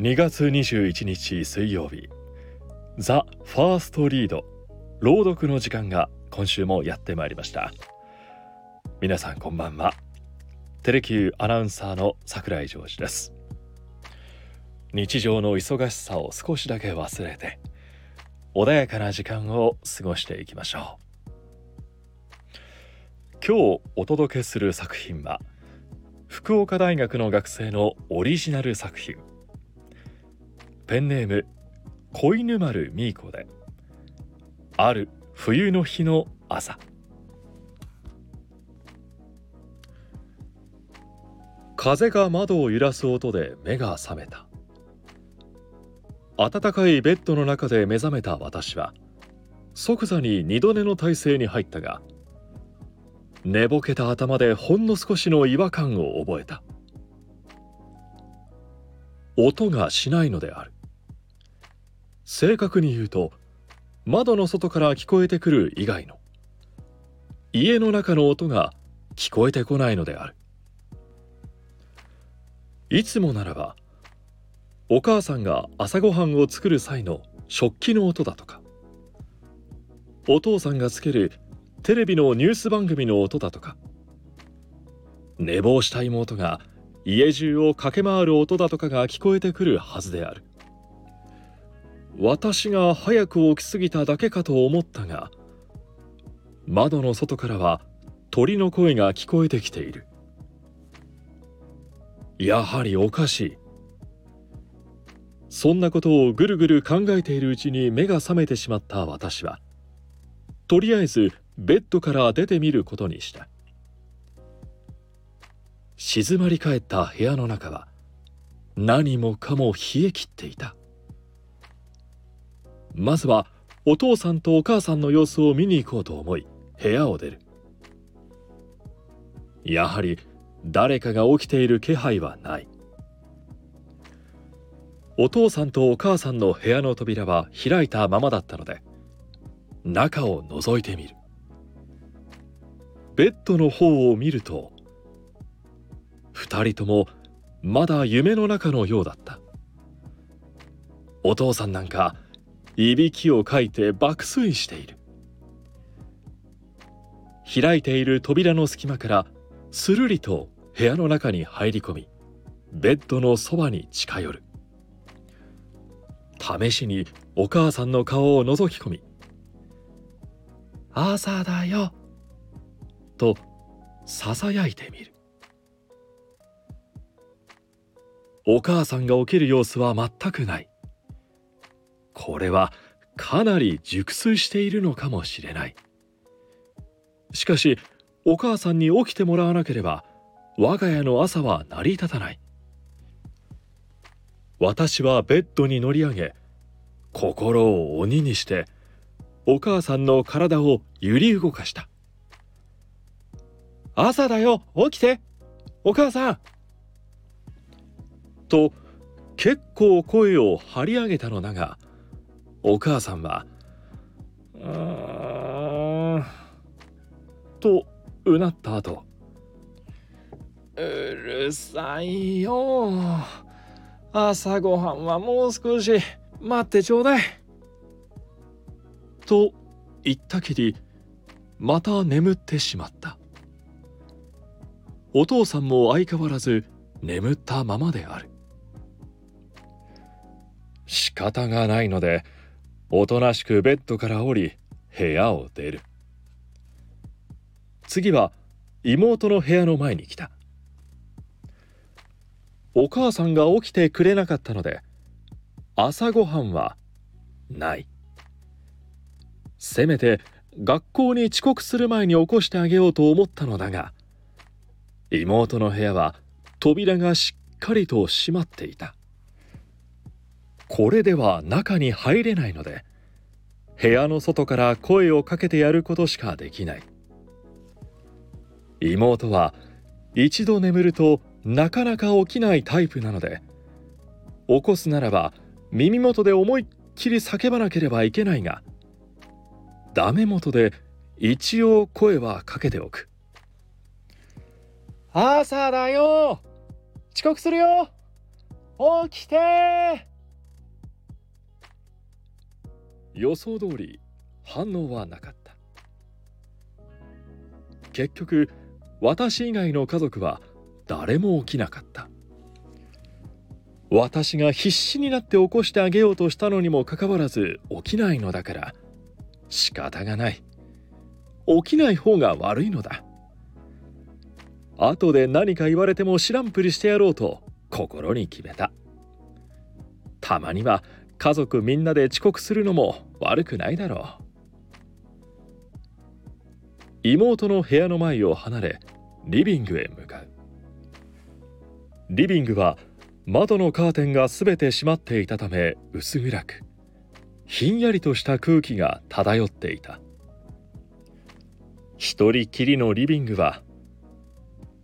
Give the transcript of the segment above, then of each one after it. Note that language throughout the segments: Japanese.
2月21日水曜日。ザ・ファーストリード。朗読の時間が今週もやってまいりました。皆さんこんばんは。テレキューアナウンサーの桜井ジョージです。日常の忙しさを少しだけ忘れて穏やかな時間を過ごしていきましょう。今日お届けする作品は福岡大学の学生のオリジナル作品。ペンネーム小犬丸みーこで。ある冬の日の朝。風が窓を揺らす音で目が覚めた。暖かいベッドの中で目覚めた私は即座に二度寝の体勢に入ったが寝ぼけた頭でほんの少しの違和感を覚えた。音がしないのである。正確に言うと窓の外から聞こえてくる以外の家の中の音が聞こえてこないのである。いつもならばお母さんが朝ごはんを作る際の食器の音だとかお父さんがつけるテレビのニュース番組の音だとか寝坊した妹が家中を駆け回る音だとかが聞こえてくるはずである。私が早く起きすぎただけかと思ったが窓の外からは鳥の声が聞こえてきている。やはりおかしい。そんなことをぐるぐる考えているうちに目が覚めてしまった私はとりあえずベッドから出てみることにした。静まり返った部屋の中は何もかも冷え切っていた。まずはお父さんとお母さんの様子を見に行こうと思い部屋を出る。やはり誰かが起きている気配はない。お父さんとお母さんの部屋の扉は開いたままだったので中を覗いてみる。ベッドの方を見ると二人ともまだ夢の中のようだった。お父さんなんかいびきをかいて爆睡している。開いている扉の隙間からするりと部屋の中に入り込みベッドのそばに近寄る。試しにお母さんの顔を覗き込み「朝だよ」とささやいてみる。お母さんが起きる様子は全くない。これはかなり熟睡しているのかもしれない。しかしお母さんに起きてもらわなければ我が家の朝は成り立たない。私はベッドに乗り上げ心を鬼にしてお母さんの体を揺り動かした朝だよ起きてお母さん！と結構声を張り上げたのだがお母さんは「うーん」とうなった後うるさいよ。朝ごはんはもう少し待ってちょうだい。と言ったきりまた眠ってしまった。お父さんも相変わらず眠ったままである。仕方がないのでおとなしくベッドから降り部屋を出る。次は妹の部屋の前に来た。お母さんが起きてくれなかったので朝ごはんはない。せめて学校に遅刻する前に起こしてあげようと思ったのだが妹の部屋は扉がしっかりと閉まっていた。これでは中に入れないので部屋の外から声をかけてやることしかできない。妹は一度眠るとなかなか起きないタイプなので起こすならば耳元で思いっきり叫ばなければいけないがダメ元で一応声はかけておく。朝だよ。遅刻するよ。起きて予想通り反応はなかった。結局私以外の家族は誰も起きなかった。私が必死になって起こしてあげようとしたのにもかかわらず起きないのだから仕方がない。起きない方が悪いのだ。後で何か言われても知らんぷりしてやろうと心に決めた。たまには家族みんなで遅刻するのも悪くないだろう。妹の部屋の前を離れリビングへ向かう。リビングは窓のカーテンが全て閉まっていたため薄暗く。ひんやりとした空気が漂っていた。一人きりのリビングは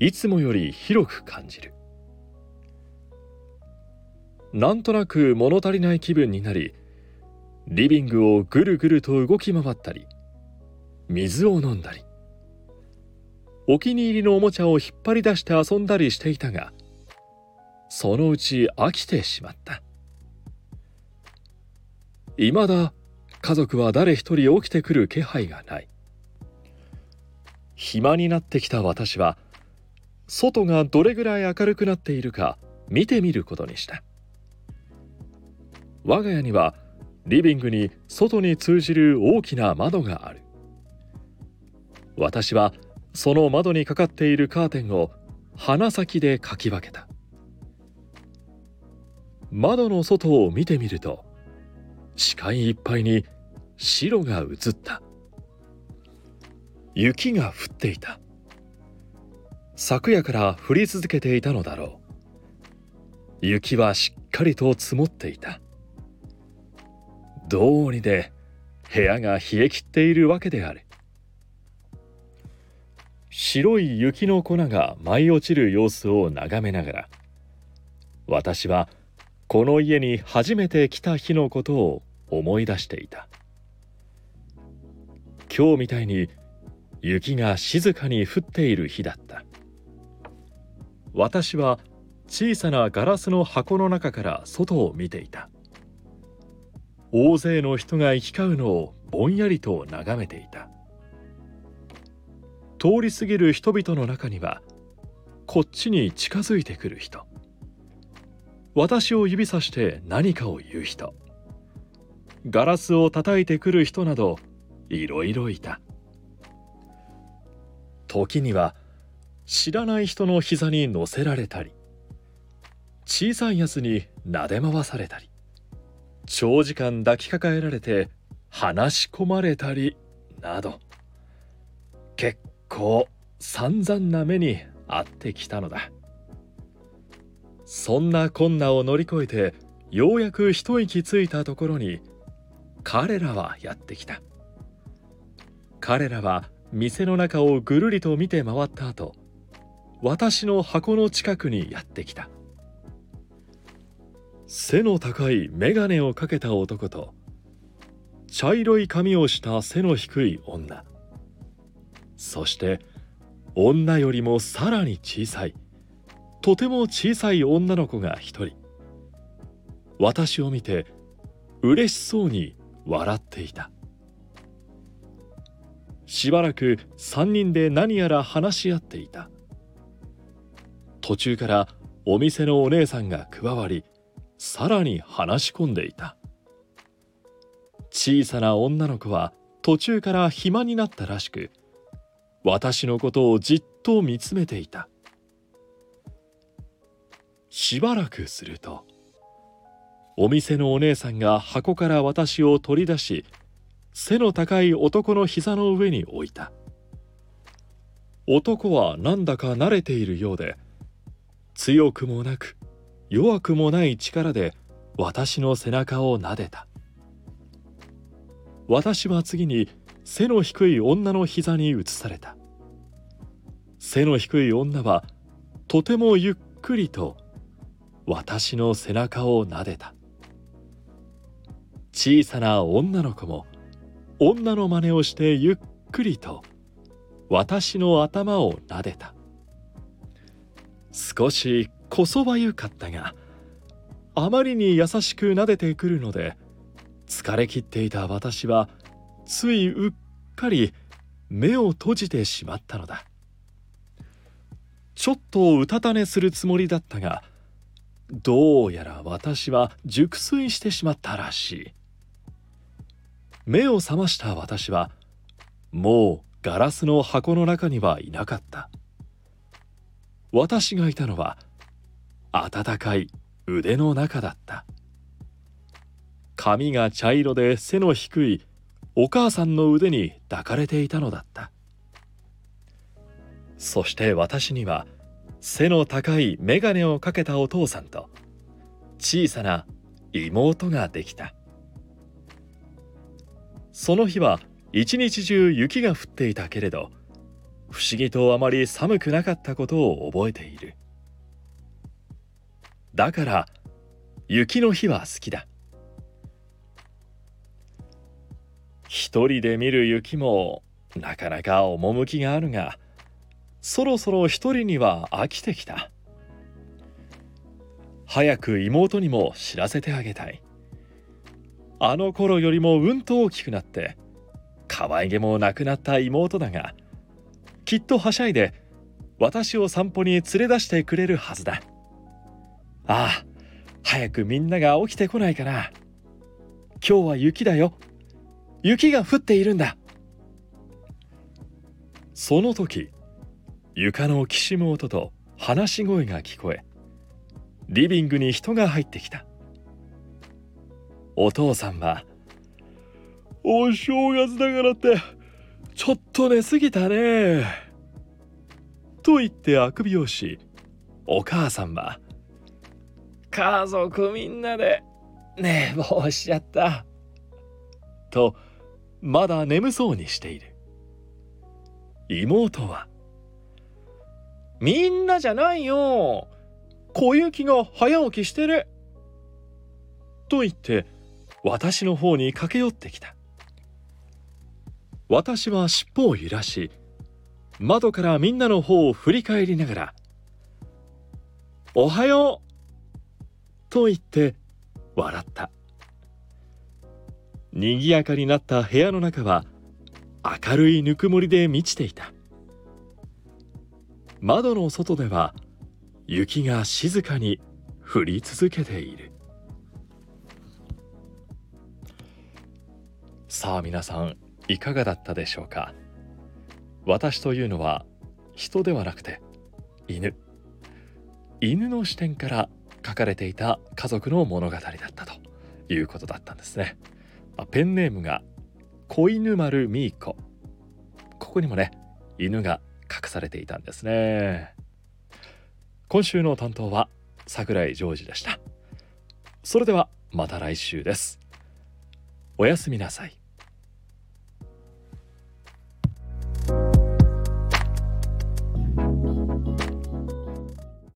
いつもより広く感じる。なんとなく物足りない気分になりリビングをぐるぐると動き回ったり水を飲んだり。お気に入りのおもちゃを引っ張り出して遊んだりしていたがそのうち飽きてしまった。未だ家族は誰一人起きてくる気配がない。暇になってきた私は外がどれぐらい明るくなっているか見てみることにした。我が家にはリビングに外に通じる大きな窓がある。私はその窓にかかっているカーテンを鼻先でかき分けた。窓の外を見てみると視界いっぱいに白が映った。雪が降っていた。昨夜から降り続けていたのだろう。雪はしっかりと積もっていた。どうにで部屋が冷え切っているわけである白い雪の粉が舞い落ちる様子を眺めながら私はこの家に初めて来た日のことを思い出していた。今日みたいに雪が静かに降っている日だった。私は小さなガラスの箱の中から外を見ていた。大勢の人が行き交うのをぼんやりと眺めていた。通り過ぎる人々の中にはこっちに近づいてくる人。私を指さして何かを言う人。ガラスを叩いてくる人などいろいろいた。時には知らない人の膝に乗せられたり小さいやつに撫で回されたり。長時間抱きかかえられて話し込まれたりなど結構散々な目に遭ってきたのだ。そんな困難を乗り越えてようやく一息ついたところに彼らはやってきた。彼らは店の中をぐるりと見て回った後私の箱の近くにやってきた。背の高い眼鏡をかけた男と茶色い髪をした背の低い女。そして女よりもさらに小さいとても小さい女の子が一人。私を見て嬉しそうに笑っていた。しばらく3人で何やら話し合っていた。途中からお店のお姉さんが加わりさらに話し込んでいた。小さな女の子は途中から暇になったらしく私のことをじっと見つめていた。しばらくするとお店のお姉さんが箱から私を取り出し背の高い男の膝の上に置いた。男はなんだか慣れているようで強くもなく弱くもない力で私の背中を撫でた。私は次に背の低い女の膝に移された。背の低い女はとてもゆっくりと私の背中を撫でた。小さな女の子も女の真似をしてゆっくりと私の頭を撫でた。少しこそばゆかったがあまりに優しく撫でてくるので疲れ切っていた私はついうっかり目を閉じてしまったのだ。ちょっとうたた寝するつもりだったがどうやら私は熟睡してしまったらしい。目を覚ました私はもうガラスの箱の中にはいなかった。私がいたのは暖かい腕の中だった。髪が茶色で背の低いお母さんの腕に抱かれていたのだった。そして私には背の高い眼鏡をかけたお父さんと小さな妹ができた。その日は一日中雪が降っていたけれど不思議とあまり寒くなかったことを覚えている。だから雪の日は好きだ。一人で見る雪もなかなか趣があるがそろそろ一人には飽きてきた。早く妹にも知らせてあげたい。あの頃よりもうんと大きくなって可愛げもなくなった妹だがきっとはしゃいで私を散歩に連れ出してくれるはずだ。ああ早くみんなが起きてこないかな。今日は雪だよ。雪が降っているんだ。その時床のきしむ音と話し声が聞こえリビングに人が入ってきた。お父さんは「お正月だからってちょっと寝すぎたね」と言ってあくびをしお母さんは「家族みんなで。寝坊しちゃった」とまだ眠そうにしている。妹は「みんなじゃないよ。小雪が早起きしてる」と言って私の方に駆け寄ってきた。私は尻尾を揺らし窓からみんなの方を振り返りながら「おはよう!」と言って笑った。賑やかになった部屋の中は明るいぬくもりで満ちていた。窓の外では雪が静かに降り続けている。さあ皆さんいかがだったでしょうか？私というのは人ではなくて犬。犬の視点から書かれていた家族の物語だったということだったんですね。まペンネームが子犬丸ミーコここにもね犬が隠されていたんですね。今週の担当は桜井ジョージでした。それではまた来週です。おやすみなさい。